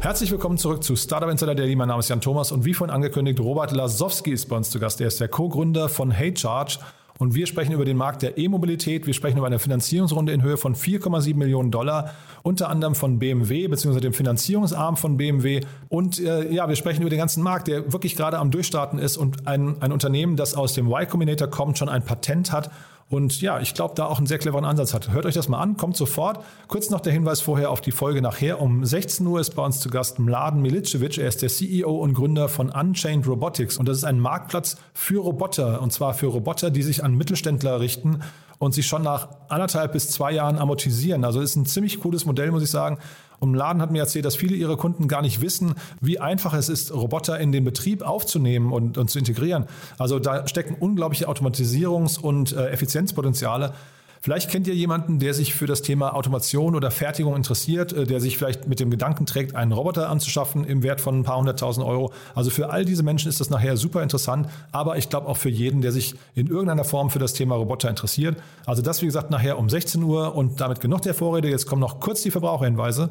Herzlich willkommen zurück zu Startup Insider Daily. Mein Name ist Jan Thomas und wie vorhin angekündigt, Robert Lasowski ist bei uns zu Gast. Er ist der Co-Gründer von HeyCharge und wir sprechen über den Markt der E-Mobilität. Wir sprechen über eine Finanzierungsrunde in Höhe von 4,7 Millionen Dollar, unter anderem von BMW bzw. dem Finanzierungsarm von BMW. Und äh, ja, wir sprechen über den ganzen Markt, der wirklich gerade am Durchstarten ist und ein, ein Unternehmen, das aus dem Y Combinator kommt, schon ein Patent hat und ja, ich glaube, da auch einen sehr cleveren Ansatz hat. Hört euch das mal an, kommt sofort. Kurz noch der Hinweis vorher auf die Folge nachher. Um 16 Uhr ist bei uns zu Gast Mladen Milicevic. Er ist der CEO und Gründer von Unchained Robotics. Und das ist ein Marktplatz für Roboter. Und zwar für Roboter, die sich an Mittelständler richten und sich schon nach anderthalb bis zwei Jahren amortisieren. Also ist ein ziemlich cooles Modell, muss ich sagen. Und Laden hat mir erzählt, dass viele ihrer Kunden gar nicht wissen, wie einfach es ist, Roboter in den Betrieb aufzunehmen und, und zu integrieren. Also da stecken unglaubliche Automatisierungs- und äh, Effizienzpotenziale. Vielleicht kennt ihr jemanden, der sich für das Thema Automation oder Fertigung interessiert, äh, der sich vielleicht mit dem Gedanken trägt, einen Roboter anzuschaffen im Wert von ein paar hunderttausend Euro. Also für all diese Menschen ist das nachher super interessant, aber ich glaube auch für jeden, der sich in irgendeiner Form für das Thema Roboter interessiert. Also das, wie gesagt, nachher um 16 Uhr und damit genug der Vorrede. Jetzt kommen noch kurz die Verbraucherhinweise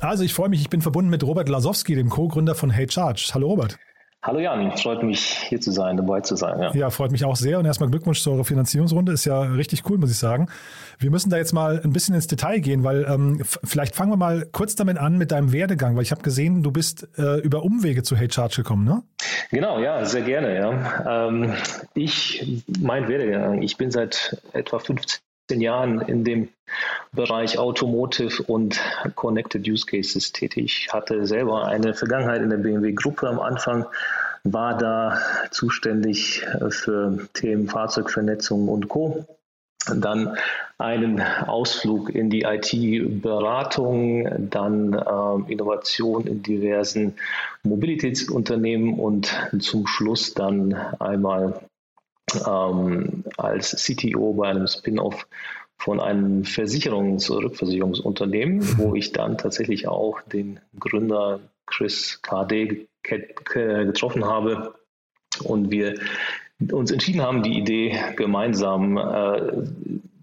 Also ich freue mich, ich bin verbunden mit Robert Lasowski, dem Co-Gründer von HeyCharge. Hallo Robert. Hallo Jan, freut mich hier zu sein, dabei zu sein. Ja. ja, freut mich auch sehr und erstmal Glückwunsch zu eurer Finanzierungsrunde. Ist ja richtig cool, muss ich sagen. Wir müssen da jetzt mal ein bisschen ins Detail gehen, weil ähm, vielleicht fangen wir mal kurz damit an mit deinem Werdegang, weil ich habe gesehen, du bist äh, über Umwege zu HeyCharge gekommen, ne? Genau, ja, sehr gerne. Ja. Ähm, ich, mein Werdegang, ich bin seit etwa 15 Jahren in dem Bereich Automotive und Connected Use Cases tätig. Ich hatte selber eine Vergangenheit in der BMW-Gruppe am Anfang, war da zuständig für Themen Fahrzeugvernetzung und Co. Dann einen Ausflug in die IT-Beratung, dann äh, Innovation in diversen Mobilitätsunternehmen und zum Schluss dann einmal ähm, als CTO bei einem Spin-off von einem Versicherungs- oder Rückversicherungsunternehmen, wo ich dann tatsächlich auch den Gründer Chris KD getroffen habe und wir uns entschieden haben, die Idee gemeinsam äh,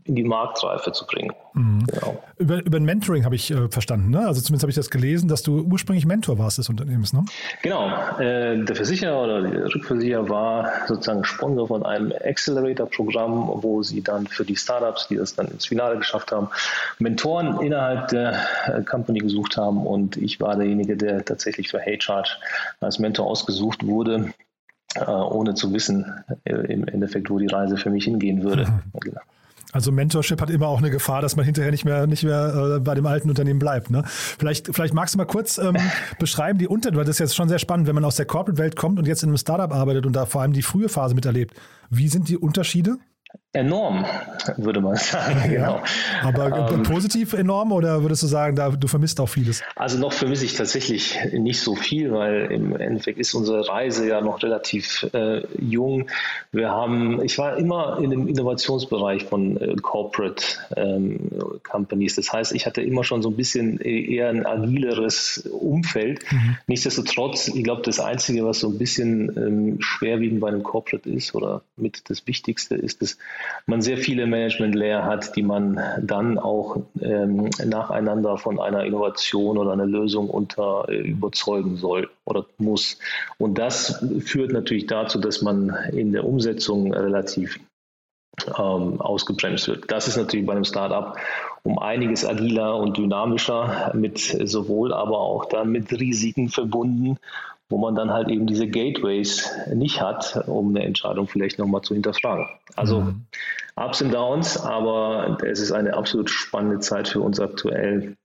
in die Marktreife zu bringen. Mhm. Genau. Über, über ein Mentoring habe ich äh, verstanden. Ne? Also zumindest habe ich das gelesen, dass du ursprünglich Mentor warst des Unternehmens. Ne? Genau. Äh, der Versicherer oder der Rückversicherer war sozusagen Sponsor von einem Accelerator-Programm, wo sie dann für die Startups, die das dann ins Finale geschafft haben, Mentoren innerhalb der äh, Company gesucht haben. Und ich war derjenige, der tatsächlich für HeyCharge als Mentor ausgesucht wurde äh, ohne zu wissen, äh, im Endeffekt, wo die Reise für mich hingehen würde. Mhm. Genau. Also Mentorship hat immer auch eine Gefahr, dass man hinterher nicht mehr, nicht mehr äh, bei dem alten Unternehmen bleibt. Ne? Vielleicht, vielleicht magst du mal kurz ähm, beschreiben, die Unter, das ist jetzt schon sehr spannend, wenn man aus der Corporate-Welt kommt und jetzt in einem Startup arbeitet und da vor allem die frühe Phase miterlebt. Wie sind die Unterschiede? Enorm, würde man sagen. Ja, genau. Aber ähm, positiv enorm oder würdest du sagen, da, du vermisst auch vieles? Also noch vermisse ich tatsächlich nicht so viel, weil im Endeffekt ist unsere Reise ja noch relativ äh, jung. Wir haben, ich war immer in dem Innovationsbereich von äh, Corporate ähm, Companies. Das heißt, ich hatte immer schon so ein bisschen eher ein agileres Umfeld. Mhm. Nichtsdestotrotz, ich glaube, das Einzige, was so ein bisschen ähm, schwerwiegend bei einem Corporate ist oder mit das Wichtigste ist, dass man sehr viele Management-Layer hat, die man dann auch ähm, nacheinander von einer Innovation oder einer Lösung unter äh, überzeugen soll oder muss. Und das führt natürlich dazu, dass man in der Umsetzung relativ ähm, ausgebremst wird. Das ist natürlich bei einem Startup um einiges agiler und dynamischer, mit sowohl aber auch dann mit Risiken verbunden, wo man dann halt eben diese Gateways nicht hat, um eine Entscheidung vielleicht nochmal zu hinterfragen. Also mhm. Ups und Downs, aber es ist eine absolut spannende Zeit für uns aktuell,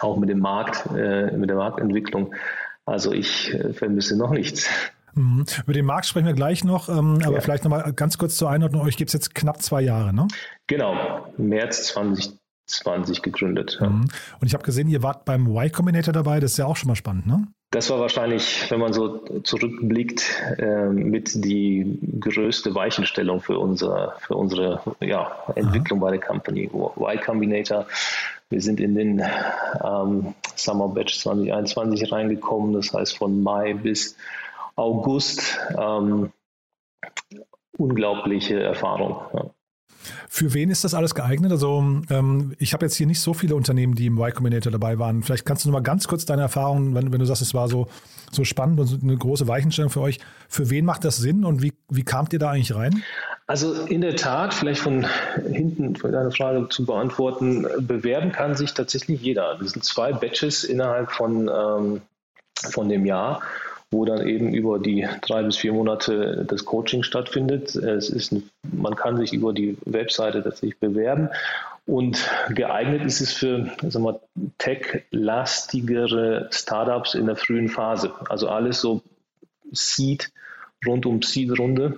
auch mit dem Markt, äh, mit der Marktentwicklung. Also ich äh, vermisse noch nichts. Mhm. Über den Markt sprechen wir gleich noch, ähm, aber ja. vielleicht nochmal ganz kurz zur Einordnung. Euch gibt es jetzt knapp zwei Jahre, ne? Genau, März 2020 gegründet. Ja. Mhm. Und ich habe gesehen, ihr wart beim Y Combinator dabei, das ist ja auch schon mal spannend, ne? Das war wahrscheinlich, wenn man so zurückblickt, äh, mit die größte Weichenstellung für, unser, für unsere ja, Entwicklung Aha. bei der Company. Y Combinator, wir sind in den ähm, Summer Batch 2021 reingekommen, das heißt von Mai bis August. Ähm, unglaubliche Erfahrung. Ja. Für wen ist das alles geeignet? Also ähm, ich habe jetzt hier nicht so viele Unternehmen, die im Y Combinator dabei waren. Vielleicht kannst du noch mal ganz kurz deine Erfahrungen, wenn, wenn du sagst, es war so, so spannend und eine große Weichenstellung für euch. Für wen macht das Sinn und wie, wie kamt ihr da eigentlich rein? Also in der Tat, vielleicht von hinten deine Frage zu beantworten, bewerben kann sich tatsächlich jeder. Das sind zwei Batches innerhalb von, ähm, von dem Jahr wo dann eben über die drei bis vier Monate das Coaching stattfindet. Es ist ein, man kann sich über die Webseite tatsächlich bewerben und geeignet ist es für tech-lastigere Startups in der frühen Phase. Also alles so Seed, rund um Seed-Runde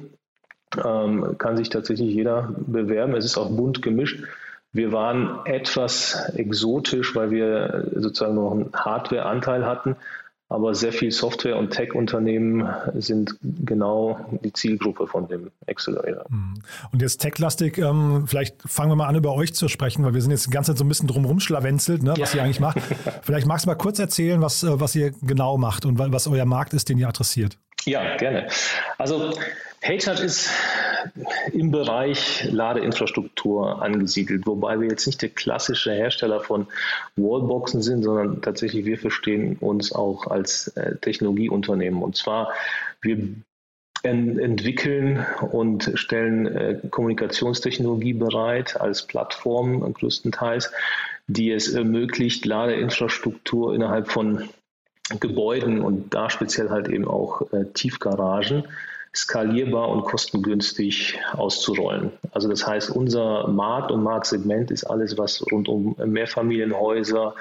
ähm, kann sich tatsächlich jeder bewerben. Es ist auch bunt gemischt. Wir waren etwas exotisch, weil wir sozusagen noch einen Hardware-Anteil hatten aber sehr viel Software- und Tech-Unternehmen sind genau die Zielgruppe von dem Accelerator. Mhm. Und jetzt techlastig, ähm, vielleicht fangen wir mal an, über euch zu sprechen, weil wir sind jetzt die ganze Zeit so ein bisschen drumherum schlawenzelt, ne, was ja. ihr eigentlich macht. vielleicht magst du mal kurz erzählen, was, äh, was ihr genau macht und was euer Markt ist, den ihr adressiert. Ja, gerne. Also HeyCharge ist im Bereich Ladeinfrastruktur angesiedelt, wobei wir jetzt nicht der klassische Hersteller von Wallboxen sind, sondern tatsächlich wir verstehen uns auch als äh, Technologieunternehmen. Und zwar, wir entwickeln und stellen äh, Kommunikationstechnologie bereit als Plattform größtenteils, die es ermöglicht, Ladeinfrastruktur innerhalb von Gebäuden und da speziell halt eben auch äh, Tiefgaragen skalierbar und kostengünstig auszurollen. Also das heißt, unser Markt und Marktsegment ist alles, was rund um Mehrfamilienhäuser,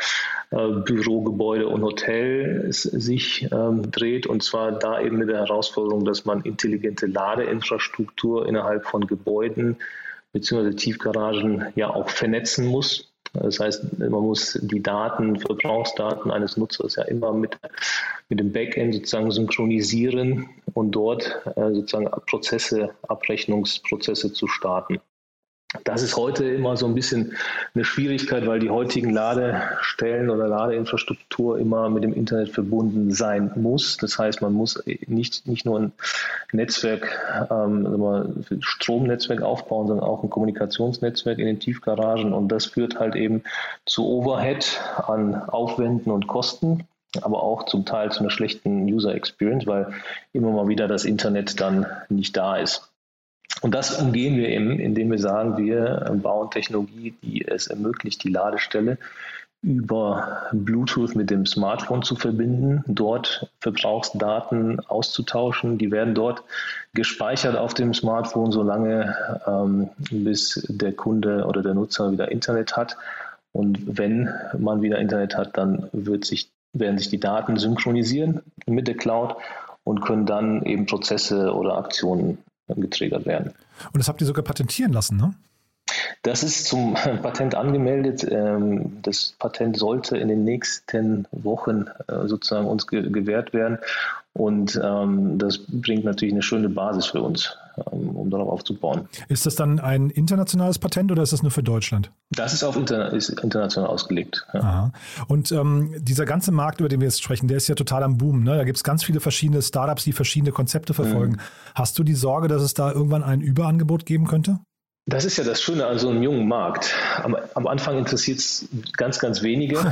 äh, Bürogebäude und Hotels sich ähm, dreht. Und zwar da eben mit der Herausforderung, dass man intelligente Ladeinfrastruktur innerhalb von Gebäuden bzw. Tiefgaragen ja auch vernetzen muss. Das heißt, man muss die Daten, Verbrauchsdaten eines Nutzers ja immer mit, mit dem Backend sozusagen synchronisieren und dort äh, sozusagen Prozesse, Abrechnungsprozesse zu starten. Das ist heute immer so ein bisschen eine Schwierigkeit, weil die heutigen Ladestellen oder Ladeinfrastruktur immer mit dem Internet verbunden sein muss. Das heißt, man muss nicht, nicht nur ein Netzwerk, ähm, ein Stromnetzwerk aufbauen, sondern auch ein Kommunikationsnetzwerk in den Tiefgaragen. Und das führt halt eben zu Overhead an Aufwänden und Kosten aber auch zum Teil zu einer schlechten User Experience, weil immer mal wieder das Internet dann nicht da ist. Und das umgehen wir eben, indem wir sagen, wir bauen Technologie, die es ermöglicht, die Ladestelle über Bluetooth mit dem Smartphone zu verbinden, dort Verbrauchsdaten auszutauschen. Die werden dort gespeichert auf dem Smartphone, solange ähm, bis der Kunde oder der Nutzer wieder Internet hat. Und wenn man wieder Internet hat, dann wird sich, werden sich die Daten synchronisieren mit der Cloud und können dann eben Prozesse oder Aktionen getriggert werden. Und das habt ihr sogar patentieren lassen, ne? Das ist zum Patent angemeldet. Ähm, das Patent sollte in den nächsten Wochen äh, sozusagen uns gewährt werden. Und ähm, das bringt natürlich eine schöne Basis für uns, um darauf aufzubauen. Ist das dann ein internationales Patent oder ist das nur für Deutschland? Das ist auf interna ist international ausgelegt. Ja. Und ähm, dieser ganze Markt, über den wir jetzt sprechen, der ist ja total am Boom. Ne? Da gibt es ganz viele verschiedene Startups, die verschiedene Konzepte verfolgen. Mhm. Hast du die Sorge, dass es da irgendwann ein Überangebot geben könnte? Das ist ja das Schöne an so einem jungen Markt. Am, am Anfang interessiert es ganz, ganz wenige.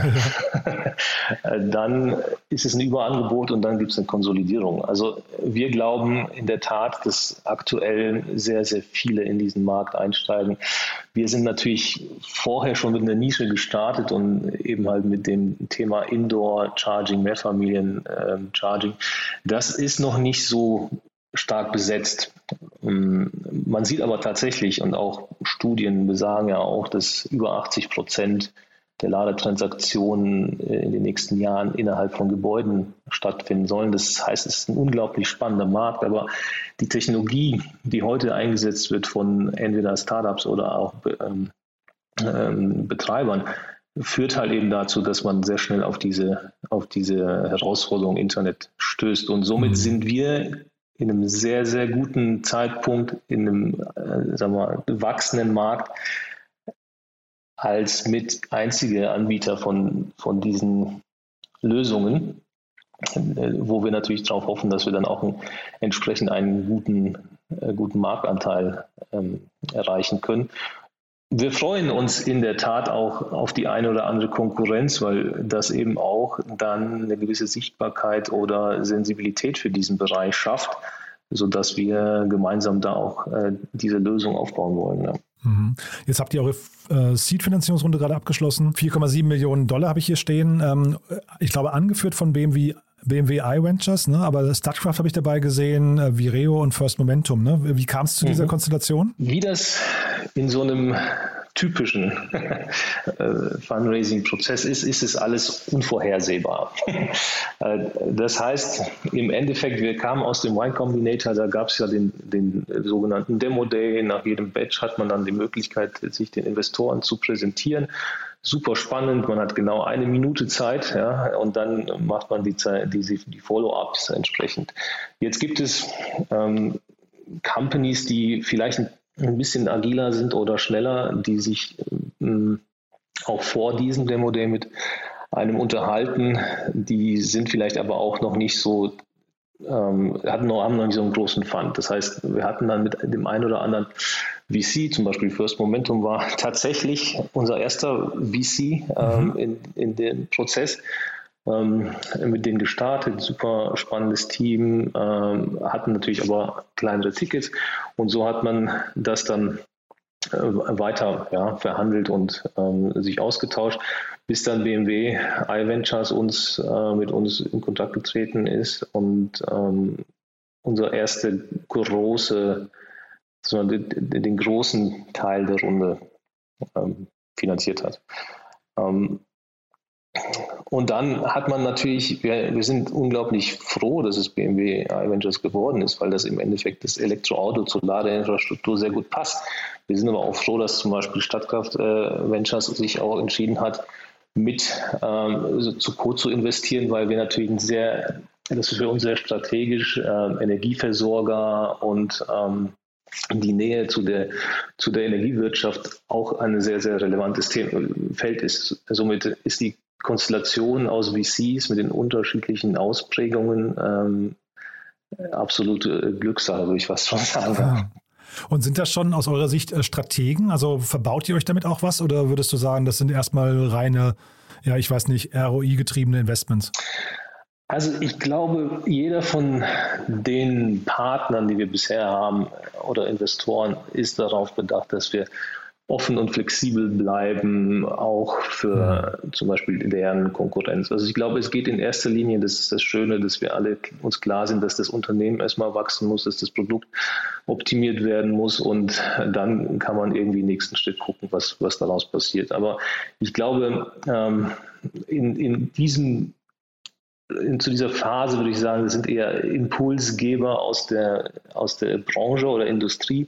dann ist es ein Überangebot und dann gibt es eine Konsolidierung. Also wir glauben in der Tat, dass aktuell sehr, sehr viele in diesen Markt einsteigen. Wir sind natürlich vorher schon mit einer Nische gestartet und eben halt mit dem Thema Indoor Charging, Mehrfamilien ähm, Charging. Das ist noch nicht so stark besetzt. Ähm, man sieht aber tatsächlich, und auch Studien besagen ja auch, dass über 80 Prozent der Ladetransaktionen äh, in den nächsten Jahren innerhalb von Gebäuden stattfinden sollen. Das heißt, es ist ein unglaublich spannender Markt, aber die Technologie, die heute eingesetzt wird von entweder Startups oder auch ähm, ähm, Betreibern, führt halt eben dazu, dass man sehr schnell auf diese, auf diese Herausforderung Internet stößt. Und somit mhm. sind wir in einem sehr, sehr guten Zeitpunkt in einem äh, sagen wir, wachsenden Markt als mit einzige Anbieter von, von diesen Lösungen, äh, wo wir natürlich darauf hoffen, dass wir dann auch einen, entsprechend einen guten, äh, guten Marktanteil ähm, erreichen können. Wir freuen uns in der Tat auch auf die eine oder andere Konkurrenz, weil das eben auch dann eine gewisse Sichtbarkeit oder Sensibilität für diesen Bereich schafft, sodass wir gemeinsam da auch äh, diese Lösung aufbauen wollen. Ja. Mhm. Jetzt habt ihr eure äh, Seed-Finanzierungsrunde gerade abgeschlossen. 4,7 Millionen Dollar habe ich hier stehen. Ähm, ich glaube, angeführt von BMW, BMW iVentures, ne? aber StartCraft habe ich dabei gesehen, äh, Vireo und First Momentum. Ne? Wie kam es zu dieser mhm. Konstellation? Wie das in so einem typischen äh, Fundraising-Prozess ist, ist es alles unvorhersehbar. Äh, das heißt, im Endeffekt, wir kamen aus dem Y Combinator, da gab es ja den, den sogenannten Demo Day. Nach jedem Batch hat man dann die Möglichkeit, sich den Investoren zu präsentieren. Super spannend, man hat genau eine Minute Zeit ja, und dann macht man die, die, die Follow-ups entsprechend. Jetzt gibt es ähm, Companies, die vielleicht ein bisschen agiler sind oder schneller, die sich ähm, auch vor diesem Demo Day mit einem unterhalten. Die sind vielleicht aber auch noch nicht so, ähm, hatten noch, haben noch nicht so einen großen Fund. Das heißt, wir hatten dann mit dem einen oder anderen VC, zum Beispiel First Momentum war tatsächlich unser erster VC ähm, mhm. in, in dem Prozess ähm, mit denen gestartet, super spannendes Team, ähm, hatten natürlich aber kleinere Tickets und so hat man das dann äh, weiter ja, verhandelt und ähm, sich ausgetauscht, bis dann BMW iVentures uns äh, mit uns in Kontakt getreten ist und ähm, unser erste große, den, den, großen Teil der Runde ähm, finanziert hat. Ähm, und dann hat man natürlich, wir, wir, sind unglaublich froh, dass es BMW iVentures geworden ist, weil das im Endeffekt das Elektroauto zur Ladeinfrastruktur sehr gut passt. Wir sind aber auch froh, dass zum Beispiel Stadtkraft äh, Ventures sich auch entschieden hat, mit ähm, zu Co zu investieren, weil wir natürlich ein sehr, das ist für uns sehr strategisch, äh, Energieversorger und ähm, die Nähe zu der, zu der Energiewirtschaft auch ein sehr, sehr relevantes Thema, Feld ist. Somit ist die Konstellation aus VCs mit den unterschiedlichen Ausprägungen ähm, absolute Glückssache, würde ich fast schon sagen. Ja. Und sind das schon aus eurer Sicht äh, Strategen? Also verbaut ihr euch damit auch was oder würdest du sagen, das sind erstmal reine, ja, ich weiß nicht, ROI-getriebene Investments? Also ich glaube, jeder von den Partnern, die wir bisher haben oder Investoren, ist darauf bedacht, dass wir offen und flexibel bleiben, auch für ja. zum Beispiel deren Konkurrenz. Also ich glaube, es geht in erster Linie, das ist das Schöne, dass wir alle uns klar sind, dass das Unternehmen erstmal wachsen muss, dass das Produkt optimiert werden muss und dann kann man irgendwie nächsten Schritt gucken, was, was daraus passiert. Aber ich glaube, ähm, in, in diesem zu dieser Phase würde ich sagen, das sind eher Impulsgeber aus der, aus der Branche oder Industrie,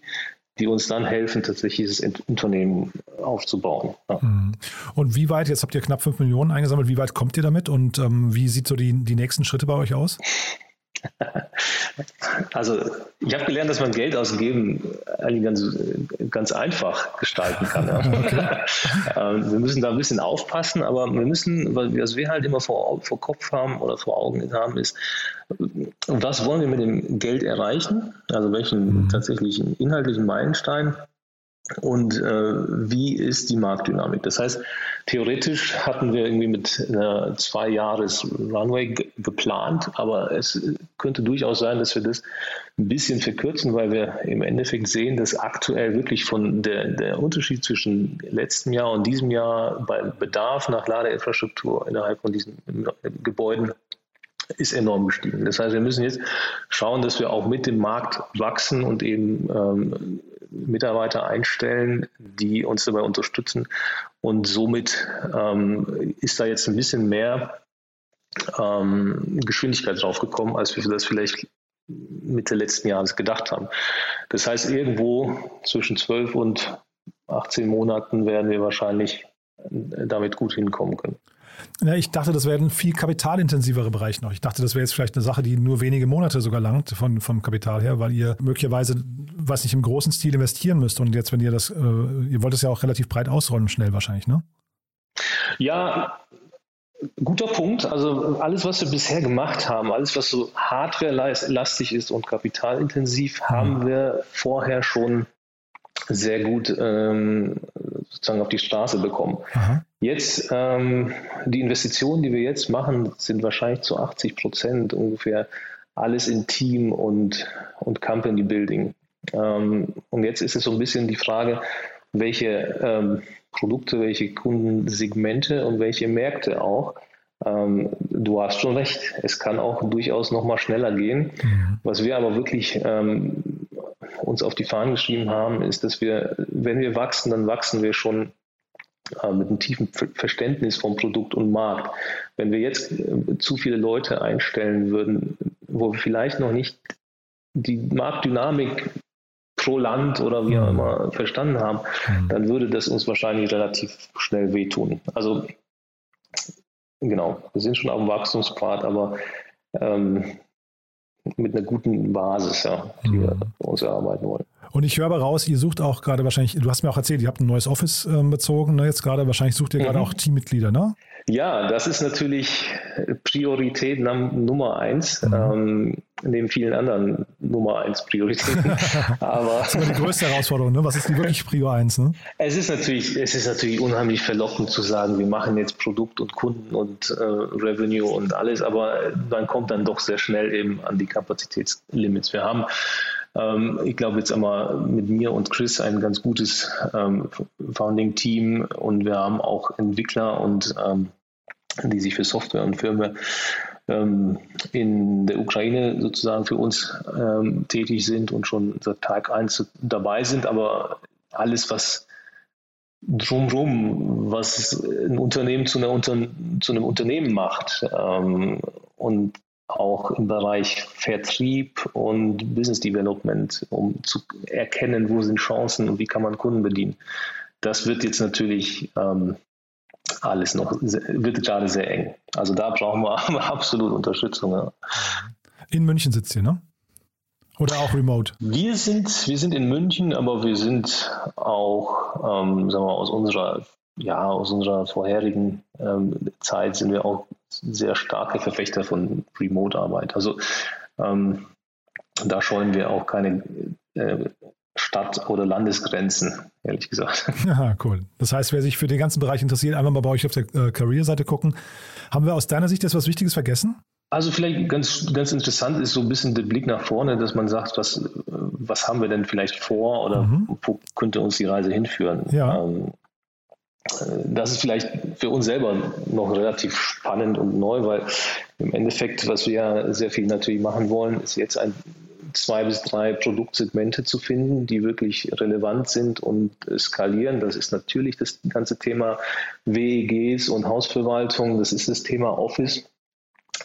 die uns dann helfen, tatsächlich dieses Unternehmen aufzubauen. Ja. Mhm. Und wie weit, jetzt habt ihr knapp 5 Millionen eingesammelt, wie weit kommt ihr damit und ähm, wie sieht so die, die nächsten Schritte bei euch aus? Also ich habe gelernt, dass man Geld ausgeben eigentlich ganz, ganz einfach gestalten kann. Ja. Okay. Ähm, wir müssen da ein bisschen aufpassen, aber wir müssen, was wir halt immer vor, vor Kopf haben oder vor Augen haben, ist, was wollen wir mit dem Geld erreichen? Also welchen mhm. tatsächlichen inhaltlichen Meilenstein und äh, wie ist die Marktdynamik. Das heißt, theoretisch hatten wir irgendwie mit einer zwei Jahres Runway geplant, aber es könnte durchaus sein, dass wir das ein bisschen verkürzen, weil wir im Endeffekt sehen, dass aktuell wirklich von der, der Unterschied zwischen letztem Jahr und diesem Jahr beim Bedarf nach Ladeinfrastruktur innerhalb von diesen Gebäuden ist enorm gestiegen. Das heißt, wir müssen jetzt schauen, dass wir auch mit dem Markt wachsen und eben ähm, Mitarbeiter einstellen, die uns dabei unterstützen. Und somit ähm, ist da jetzt ein bisschen mehr ähm, Geschwindigkeit draufgekommen, als wir das vielleicht Mitte letzten Jahres gedacht haben. Das heißt, irgendwo zwischen 12 und 18 Monaten werden wir wahrscheinlich damit gut hinkommen können. Ja, ich dachte, das wäre ein viel kapitalintensiverer Bereich noch. Ich dachte, das wäre jetzt vielleicht eine Sache, die nur wenige Monate sogar langt von, vom Kapital her, weil ihr möglicherweise, was nicht im großen Stil investieren müsst. Und jetzt, wenn ihr das, äh, ihr wollt es ja auch relativ breit ausrollen, schnell wahrscheinlich, ne? Ja, guter Punkt. Also alles, was wir bisher gemacht haben, alles, was so hardware-lastig ist und kapitalintensiv, haben wir vorher schon sehr gut ähm, sozusagen auf die Straße bekommen. Aha. Jetzt, ähm, die Investitionen, die wir jetzt machen, sind wahrscheinlich zu 80 Prozent ungefähr alles in Team und, und Company Building. Ähm, und jetzt ist es so ein bisschen die Frage, welche ähm, Produkte, welche Kundensegmente und welche Märkte auch. Ähm, du hast schon recht, es kann auch durchaus noch mal schneller gehen. Mhm. Was wir aber wirklich ähm, uns auf die Fahnen geschrieben haben, ist, dass wir, wenn wir wachsen, dann wachsen wir schon äh, mit einem tiefen Verständnis vom Produkt und Markt. Wenn wir jetzt äh, zu viele Leute einstellen würden, wo wir vielleicht noch nicht die Marktdynamik pro Land oder wie auch mhm. immer verstanden haben, mhm. dann würde das uns wahrscheinlich relativ schnell wehtun. Also genau, wir sind schon auf dem Wachstumspfad, aber ähm, mit einer guten Basis, ja, die mhm. wir uns erarbeiten wollen. Und ich höre aber raus, ihr sucht auch gerade wahrscheinlich, du hast mir auch erzählt, ihr habt ein neues Office äh, bezogen, ne, jetzt gerade, wahrscheinlich sucht ihr mhm. gerade auch Teammitglieder, ne? Ja, das ist natürlich Priorität Nummer eins, mhm. ähm, neben vielen anderen Nummer eins Prioritäten. Aber das ist immer die größte Herausforderung, ne? Was ist die wirklich Prio eins? Ne? Es ist natürlich, es ist natürlich unheimlich verlockend zu sagen, wir machen jetzt Produkt und Kunden und äh, Revenue und alles, aber man kommt dann doch sehr schnell eben an die Kapazitätslimits. Wir haben ähm, ich glaube jetzt einmal mit mir und Chris ein ganz gutes ähm, Founding-Team und wir haben auch Entwickler und ähm, die sich für Software und Firmware ähm, in der Ukraine sozusagen für uns ähm, tätig sind und schon seit Tag 1 dabei sind, aber alles, was drumherum, was ein Unternehmen zu, Unter zu einem Unternehmen macht ähm, und auch im Bereich Vertrieb und Business Development, um zu erkennen, wo sind Chancen und wie kann man Kunden bedienen. Das wird jetzt natürlich ähm, alles noch, wird gerade sehr eng. Also da brauchen wir absolut Unterstützung. Ja. In München sitzt ihr, ne? Oder auch remote? Wir sind, wir sind in München, aber wir sind auch, ähm, sagen wir mal, aus unserer, ja, aus unserer vorherigen ähm, Zeit sind wir auch sehr starke Verfechter von Remote-Arbeit. Also ähm, da scheuen wir auch keine äh, Stadt- oder Landesgrenzen, ehrlich gesagt. Ja, cool. Das heißt, wer sich für den ganzen Bereich interessiert, einfach mal bei euch auf der äh, Career-Seite gucken. Haben wir aus deiner Sicht jetzt was Wichtiges vergessen? Also vielleicht ganz, ganz interessant ist so ein bisschen der Blick nach vorne, dass man sagt, was, was haben wir denn vielleicht vor oder mhm. wo könnte uns die Reise hinführen? Ja. Ähm, das ist vielleicht für uns selber noch relativ spannend und neu, weil im Endeffekt, was wir ja sehr viel natürlich machen wollen, ist jetzt ein zwei bis drei Produktsegmente zu finden, die wirklich relevant sind und skalieren. Das ist natürlich das ganze Thema WEGs und Hausverwaltung, das ist das Thema Office,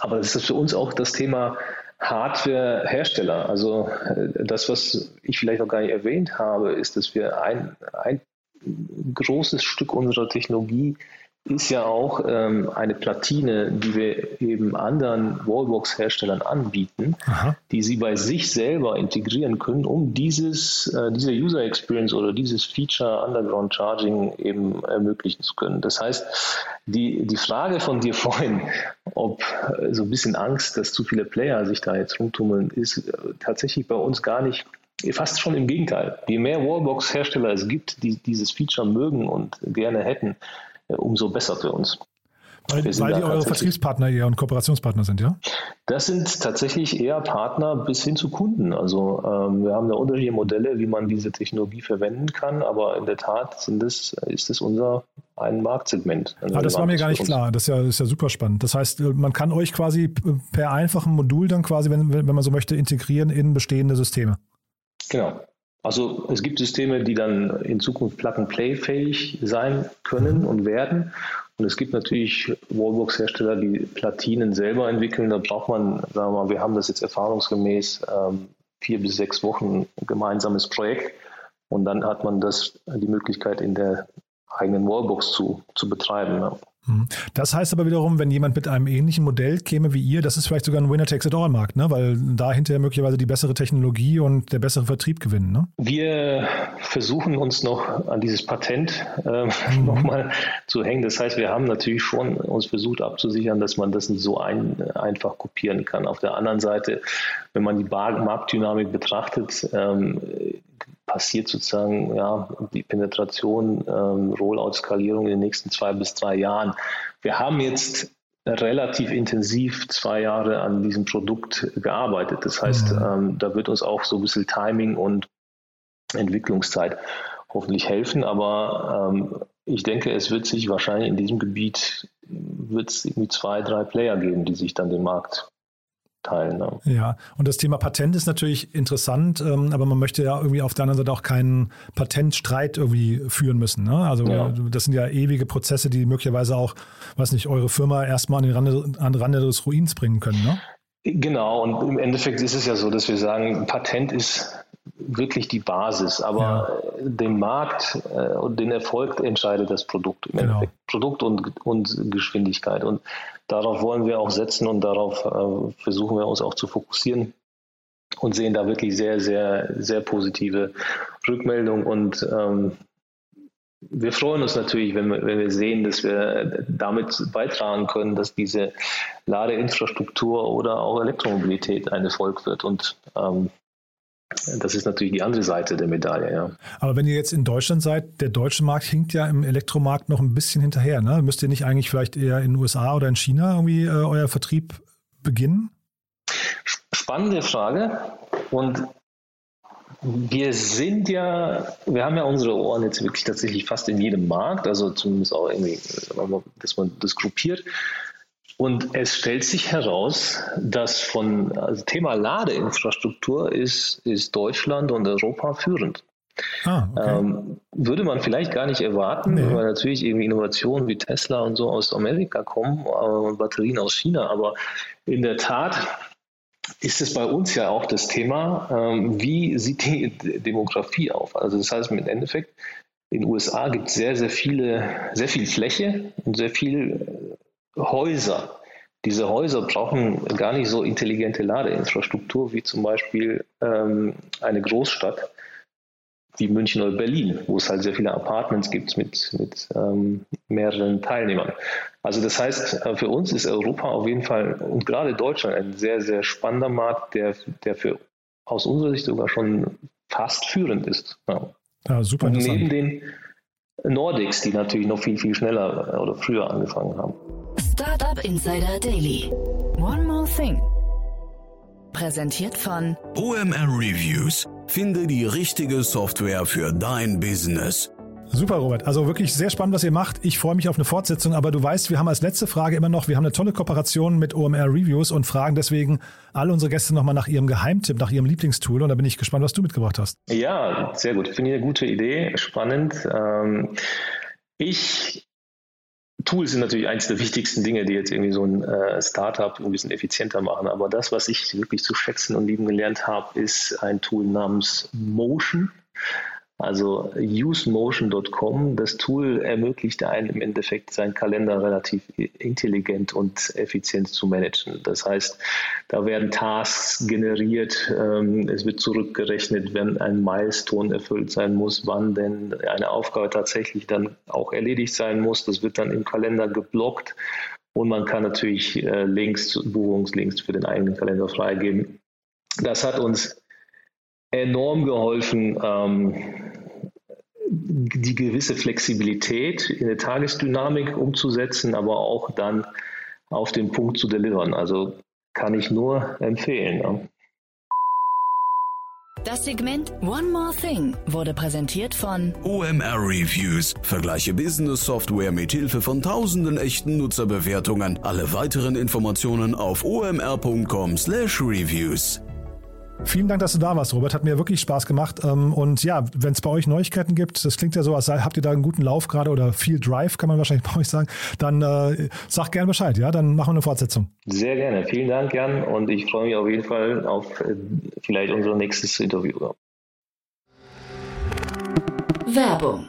aber das ist für uns auch das Thema Hardware-Hersteller. Also äh, das, was ich vielleicht noch gar nicht erwähnt habe, ist, dass wir ein, ein großes Stück unserer Technologie ist ja auch ähm, eine Platine, die wir eben anderen Wallbox-Herstellern anbieten, Aha. die sie bei sich selber integrieren können, um dieses, äh, diese User Experience oder dieses Feature Underground Charging eben ermöglichen zu können. Das heißt, die, die Frage von dir vorhin, ob äh, so ein bisschen Angst, dass zu viele Player sich da jetzt rumtummeln, ist äh, tatsächlich bei uns gar nicht fast schon im Gegenteil. Je mehr Wallbox-Hersteller es gibt, die dieses Feature mögen und gerne hätten, äh, umso besser für uns. Weil, weil die eure Vertriebspartner eher und Kooperationspartner sind, ja? Das sind tatsächlich eher Partner bis hin zu Kunden. Also ähm, wir haben da unterschiedliche Modelle, wie man diese Technologie verwenden kann, aber in der Tat sind das, ist es unser ein Marktsegment. Ah, das war mir gar nicht klar. Das ist, ja, das ist ja super spannend. Das heißt, äh, man kann euch quasi per einfachem Modul dann quasi, wenn, wenn man so möchte, integrieren in bestehende Systeme. Genau. Also es gibt Systeme, die dann in Zukunft Plug-and-Play-fähig sein können und werden. Und es gibt natürlich Wallbox-Hersteller, die Platinen selber entwickeln. Da braucht man, sagen wir mal, wir haben das jetzt erfahrungsgemäß ähm, vier bis sechs Wochen gemeinsames Projekt. Und dann hat man das, die Möglichkeit, in der eigenen Wallbox zu, zu betreiben. Mhm. Das heißt aber wiederum, wenn jemand mit einem ähnlichen Modell käme wie ihr, das ist vielleicht sogar ein Winner-Takes-it-all-Markt, ne? weil da hinterher möglicherweise die bessere Technologie und der bessere Vertrieb gewinnen. Ne? Wir versuchen uns noch an dieses Patent äh, mhm. nochmal zu hängen. Das heißt, wir haben natürlich schon uns versucht abzusichern, dass man das nicht so ein, einfach kopieren kann. Auf der anderen Seite, wenn man die Marktdynamik betrachtet, ähm, passiert sozusagen ja, die Penetration, ähm, Rollout-Skalierung in den nächsten zwei bis drei Jahren. Wir haben jetzt relativ intensiv zwei Jahre an diesem Produkt gearbeitet. Das heißt, mhm. ähm, da wird uns auch so ein bisschen Timing und Entwicklungszeit hoffentlich helfen. Aber ähm, ich denke, es wird sich wahrscheinlich in diesem Gebiet wird es irgendwie zwei, drei Player geben, die sich dann den Markt teilen. Ne? Ja, und das Thema Patent ist natürlich interessant, ähm, aber man möchte ja irgendwie auf der anderen Seite auch keinen Patentstreit irgendwie führen müssen. Ne? Also ja. das sind ja ewige Prozesse, die möglicherweise auch, weiß nicht, eure Firma erstmal an den Rande, an den Rande des Ruins bringen können. Ne? Genau, und im Endeffekt ist es ja so, dass wir sagen, Patent ist wirklich die Basis, aber ja. den Markt äh, und den Erfolg entscheidet das Produkt im genau. Endeffekt. Produkt und, und Geschwindigkeit. Und darauf wollen wir auch setzen und darauf äh, versuchen wir uns auch zu fokussieren und sehen da wirklich sehr, sehr, sehr positive Rückmeldungen und ähm, wir freuen uns natürlich, wenn wir, wenn wir sehen, dass wir damit beitragen können, dass diese Ladeinfrastruktur oder auch Elektromobilität ein Erfolg wird. Und ähm, das ist natürlich die andere Seite der Medaille, ja. Aber wenn ihr jetzt in Deutschland seid, der deutsche Markt hinkt ja im Elektromarkt noch ein bisschen hinterher. Ne? Müsst ihr nicht eigentlich vielleicht eher in den USA oder in China irgendwie äh, euer Vertrieb beginnen? Spannende Frage. Und wir sind ja, wir haben ja unsere Ohren jetzt wirklich tatsächlich fast in jedem Markt, also zumindest auch irgendwie, dass man das gruppiert. Und es stellt sich heraus, dass von also Thema Ladeinfrastruktur ist, ist Deutschland und Europa führend. Ah, okay. ähm, würde man vielleicht gar nicht erwarten, nee. weil natürlich irgendwie Innovationen wie Tesla und so aus Amerika kommen und Batterien aus China. Aber in der Tat ist es bei uns ja auch das Thema, ähm, wie sieht die Demografie auf? Also das heißt im Endeffekt, in den USA gibt es sehr, sehr viele, sehr viel Fläche und sehr viel Häuser. Diese Häuser brauchen gar nicht so intelligente Ladeinfrastruktur wie zum Beispiel ähm, eine Großstadt wie München oder Berlin, wo es halt sehr viele Apartments gibt mit, mit ähm, mehreren Teilnehmern. Also das heißt, äh, für uns ist Europa auf jeden Fall und gerade Deutschland ein sehr, sehr spannender Markt, der, der für aus unserer Sicht sogar schon fast führend ist. Ja, ja super. Und neben den Nordics, die natürlich noch viel, viel schneller oder früher angefangen haben. Startup Insider Daily. One more thing. Präsentiert von OMR Reviews. Finde die richtige Software für dein Business. Super, Robert. Also wirklich sehr spannend, was ihr macht. Ich freue mich auf eine Fortsetzung, aber du weißt, wir haben als letzte Frage immer noch, wir haben eine tolle Kooperation mit OMR Reviews und fragen deswegen alle unsere Gäste nochmal nach ihrem Geheimtipp, nach ihrem Lieblingstool. Und da bin ich gespannt, was du mitgebracht hast. Ja, sehr gut. Finde ich eine gute Idee, spannend. Ähm, ich Tools sind natürlich eines der wichtigsten Dinge, die jetzt irgendwie so ein äh, Startup ein bisschen effizienter machen. Aber das, was ich wirklich zu schätzen und lieben gelernt habe, ist ein Tool namens Motion. Also usemotion.com, das Tool ermöglicht einem im Endeffekt seinen Kalender relativ intelligent und effizient zu managen. Das heißt, da werden Tasks generiert, ähm, es wird zurückgerechnet, wenn ein Milestone erfüllt sein muss, wann denn eine Aufgabe tatsächlich dann auch erledigt sein muss. Das wird dann im Kalender geblockt und man kann natürlich äh, Links, Buchungslinks für den eigenen Kalender freigeben. Das hat uns enorm geholfen, ähm, die gewisse Flexibilität in der Tagesdynamik umzusetzen, aber auch dann auf den Punkt zu delivern. Also kann ich nur empfehlen. Ja. Das Segment One More Thing wurde präsentiert von OMR Reviews. Vergleiche Business Software mit Hilfe von tausenden echten Nutzerbewertungen. Alle weiteren Informationen auf omr.com/reviews. Vielen Dank, dass du da warst, Robert. Hat mir wirklich Spaß gemacht. Ähm, und ja, wenn es bei euch Neuigkeiten gibt, das klingt ja so, als sei, habt ihr da einen guten Lauf gerade oder viel Drive, kann man wahrscheinlich bei euch sagen, dann äh, sag gerne Bescheid, ja? Dann machen wir eine Fortsetzung. Sehr gerne. Vielen Dank, Jan. Und ich freue mich auf jeden Fall auf äh, vielleicht unser nächstes Interview. Werbung.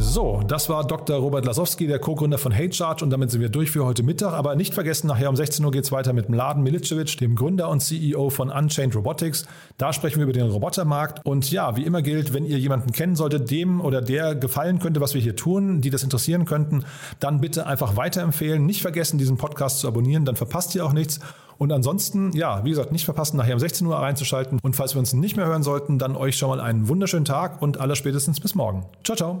So, das war Dr. Robert Lasowski, der Co-Gründer von HateCharge und damit sind wir durch für heute Mittag. Aber nicht vergessen, nachher um 16 Uhr geht es weiter mit Mladen Milicevic, dem Gründer und CEO von Unchained Robotics. Da sprechen wir über den Robotermarkt. Und ja, wie immer gilt, wenn ihr jemanden kennen solltet, dem oder der gefallen könnte, was wir hier tun, die das interessieren könnten, dann bitte einfach weiterempfehlen. Nicht vergessen, diesen Podcast zu abonnieren, dann verpasst ihr auch nichts. Und ansonsten, ja, wie gesagt, nicht verpassen, nachher um 16 Uhr reinzuschalten. Und falls wir uns nicht mehr hören sollten, dann euch schon mal einen wunderschönen Tag und aller spätestens bis morgen. Ciao, ciao.